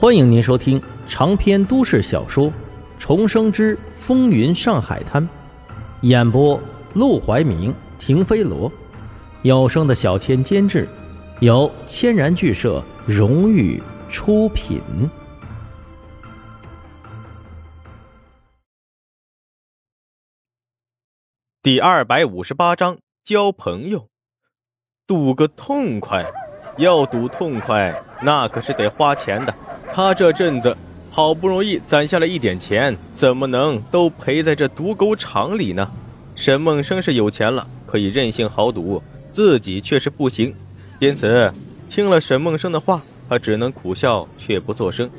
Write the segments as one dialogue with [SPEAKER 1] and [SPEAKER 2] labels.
[SPEAKER 1] 欢迎您收听长篇都市小说《重生之风云上海滩》，演播：陆怀明、停飞罗，有声的小千监制，由千然剧社荣誉出品。
[SPEAKER 2] 第二百五十八章交朋友，赌个痛快。要赌痛快，那可是得花钱的。他这阵子好不容易攒下了一点钱，怎么能都赔在这赌狗场里呢？沈梦生是有钱了，可以任性豪赌，自己却是不行。因此，听了沈梦生的话，他只能苦笑，却不作声。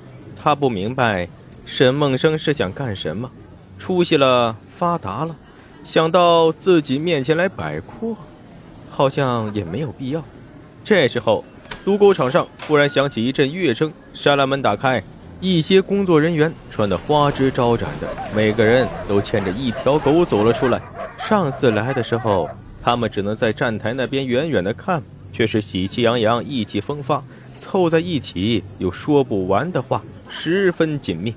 [SPEAKER 2] 他不明白沈梦生是想干什么，出息了，发达了，想到自己面前来摆阔，好像也没有必要。这时候。赌狗场上忽然响起一阵乐声，栅栏门打开，一些工作人员穿得花枝招展的，每个人都牵着一条狗走了出来。上次来的时候，他们只能在站台那边远远的看，却是喜气洋洋、意气风发，凑在一起有说不完的话，十分紧密。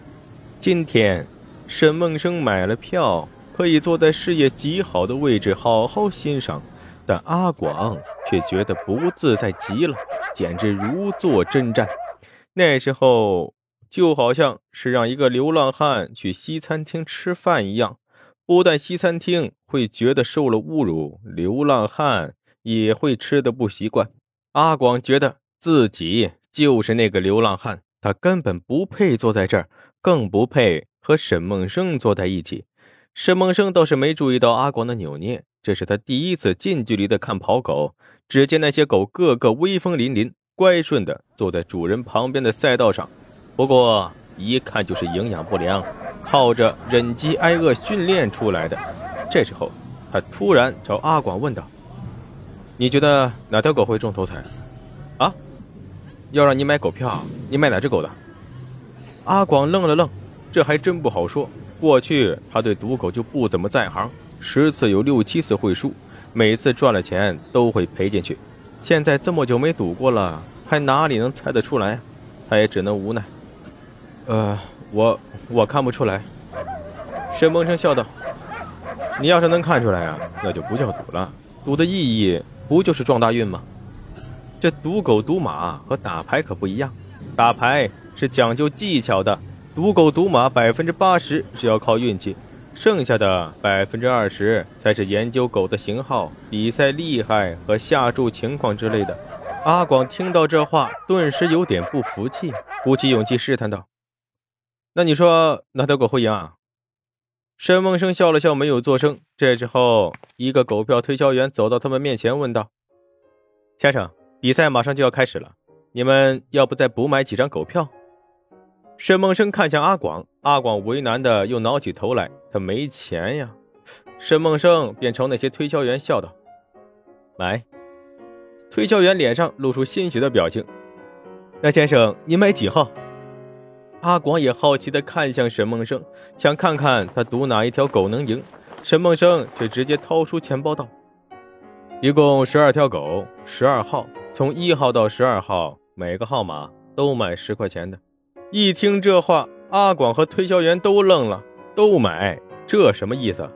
[SPEAKER 2] 今天，沈梦生买了票，可以坐在视野极好的位置，好好欣赏。但阿广却觉得不自在极了，简直如坐针毡。那时候就好像是让一个流浪汉去西餐厅吃饭一样，不但西餐厅会觉得受了侮辱，流浪汉也会吃的不习惯。阿广觉得自己就是那个流浪汉，他根本不配坐在这儿，更不配和沈梦生坐在一起。沈梦生倒是没注意到阿广的扭捏。这是他第一次近距离的看跑狗，只见那些狗个个威风凛凛、乖顺的坐在主人旁边的赛道上，不过一看就是营养不良，靠着忍饥挨饿训练出来的。这时候，他突然朝阿广问道：“你觉得哪条狗会中头彩？啊？要让你买狗票，你买哪只狗的？”阿广愣了愣，这还真不好说。过去他对赌狗就不怎么在行。十次有六七次会输，每次赚了钱都会赔进去。现在这么久没赌过了，还哪里能猜得出来？他也只能无奈。呃，我我看不出来。沈梦生笑道：“你要是能看出来啊，那就不叫赌了。赌的意义不就是撞大运吗？这赌狗赌马和打牌可不一样，打牌是讲究技巧的，赌狗赌马百分之八十是要靠运气。”剩下的百分之二十才是研究狗的型号、比赛厉害和下注情况之类的。阿广听到这话，顿时有点不服气，鼓起勇气试探道：“那你说哪条狗会赢啊？”沈梦生笑了笑，没有作声。这时候，一个狗票推销员走到他们面前，问道：“先生，比赛马上就要开始了，你们要不再补买几张狗票？”沈梦生看向阿广，阿广为难的又挠起头来，他没钱呀。沈梦生便朝那些推销员笑道：“买。”推销员脸上露出欣喜的表情。那先生，你买几号？阿广也好奇的看向沈梦生，想看看他赌哪一条狗能赢。沈梦生却直接掏出钱包道：“一共十二条狗，十二号，从一号到十二号，每个号码都买十块钱的。”一听这话，阿广和推销员都愣了。都买，这什么意思？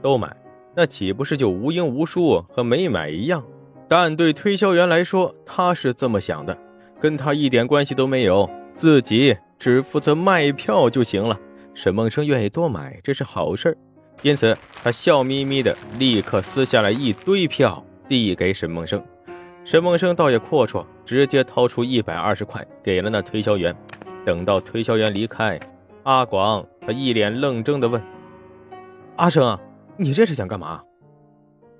[SPEAKER 2] 都买，那岂不是就无赢无输，和没买一样？但对推销员来说，他是这么想的，跟他一点关系都没有，自己只负责卖票就行了。沈梦生愿意多买，这是好事因此他笑眯眯的立刻撕下来一堆票，递给沈梦生。沈梦生倒也阔绰，直接掏出一百二十块给了那推销员。等到推销员离开，阿广他一脸愣怔地问：“阿生，你这是想干嘛？”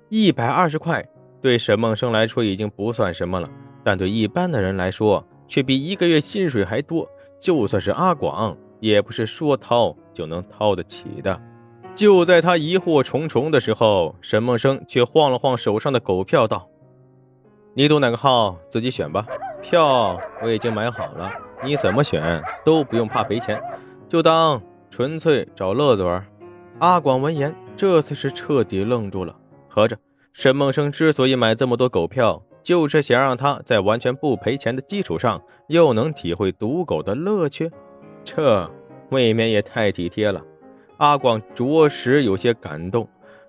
[SPEAKER 2] 一百二十块对沈梦生来说已经不算什么了，但对一般的人来说却比一个月薪水还多。就算是阿广，也不是说掏就能掏得起的。就在他疑惑重重的时候，沈梦生却晃了晃手上的狗票，道：“你赌哪个号，自己选吧。票我已经买好了。”你怎么选都不用怕赔钱，就当纯粹找乐子玩。阿广闻言，这次是彻底愣住了。合着沈梦生之所以买这么多狗票，就是想让他在完全不赔钱的基础上，又能体会赌狗的乐趣，这未免也太体贴了。阿广着实有些感动。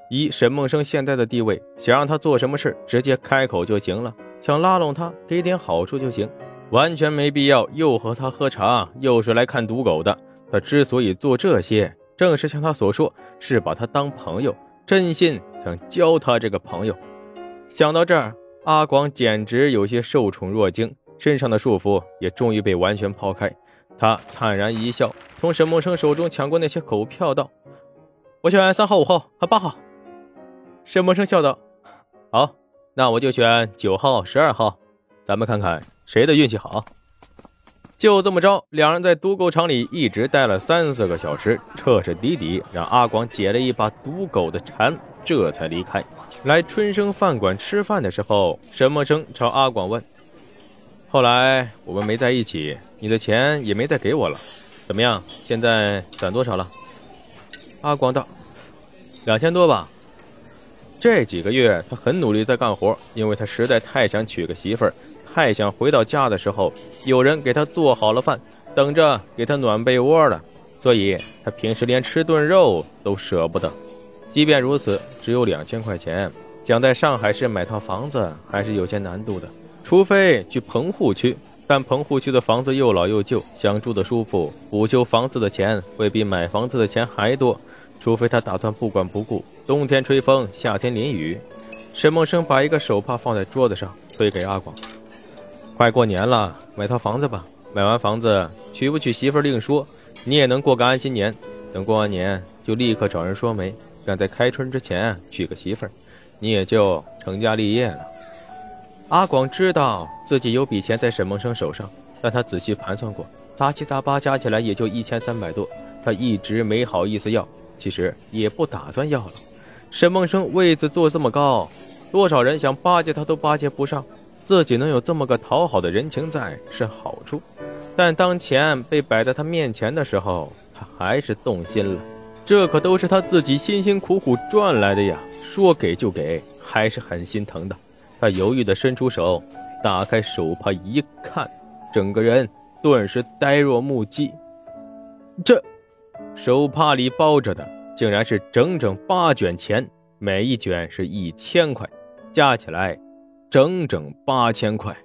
[SPEAKER 2] 以沈梦生现在的地位，想让他做什么事，直接开口就行了。想拉拢他，给点好处就行，完全没必要又和他喝茶，又是来看赌狗的。他之所以做这些，正是像他所说，是把他当朋友，真心想交他这个朋友。想到这儿，阿广简直有些受宠若惊，身上的束缚也终于被完全抛开。他灿然一笑，从沈梦生手中抢过那些狗票，道：“我选三号、五号和八号。”沈梦生笑道：“好，那我就选九号、十二号，咱们看看谁的运气好。”就这么着，两人在赌狗场里一直待了三四个小时，彻彻底底让阿广解了一把赌狗的馋，这才离开。来春生饭馆吃饭的时候，沈梦生朝阿广问：“后来我们没在一起，你的钱也没再给我了，怎么样？现在攒多少了？”阿广道：“两千多吧。”这几个月，他很努力在干活，因为他实在太想娶个媳妇儿，太想回到家的时候有人给他做好了饭，等着给他暖被窝了。所以，他平时连吃顿肉都舍不得。即便如此，只有两千块钱，想在上海市买套房子还是有些难度的。除非去棚户区，但棚户区的房子又老又旧，想住的舒服，补修房子的钱会比买房子的钱还多。除非他打算不管不顾，冬天吹风，夏天淋雨。沈梦生把一个手帕放在桌子上，推给阿广：“快过年了，买套房子吧。买完房子，娶不娶媳妇另说，你也能过个安心年。等过完年，就立刻找人说媒，赶在开春之前娶个媳妇，你也就成家立业了。”阿广知道自己有笔钱在沈梦生手上，但他仔细盘算过，杂七杂八加起来也就一千三百多，他一直没好意思要。其实也不打算要了。沈梦生位子坐这么高，多少人想巴结他都巴结不上。自己能有这么个讨好的人情在是好处，但当钱被摆在他面前的时候，他还是动心了。这可都是他自己辛辛苦苦赚来的呀，说给就给，还是很心疼的。他犹豫地伸出手，打开手帕一看，整个人顿时呆若木鸡。这。手帕里包着的，竟然是整整八卷钱，每一卷是一千块，加起来整整八千块。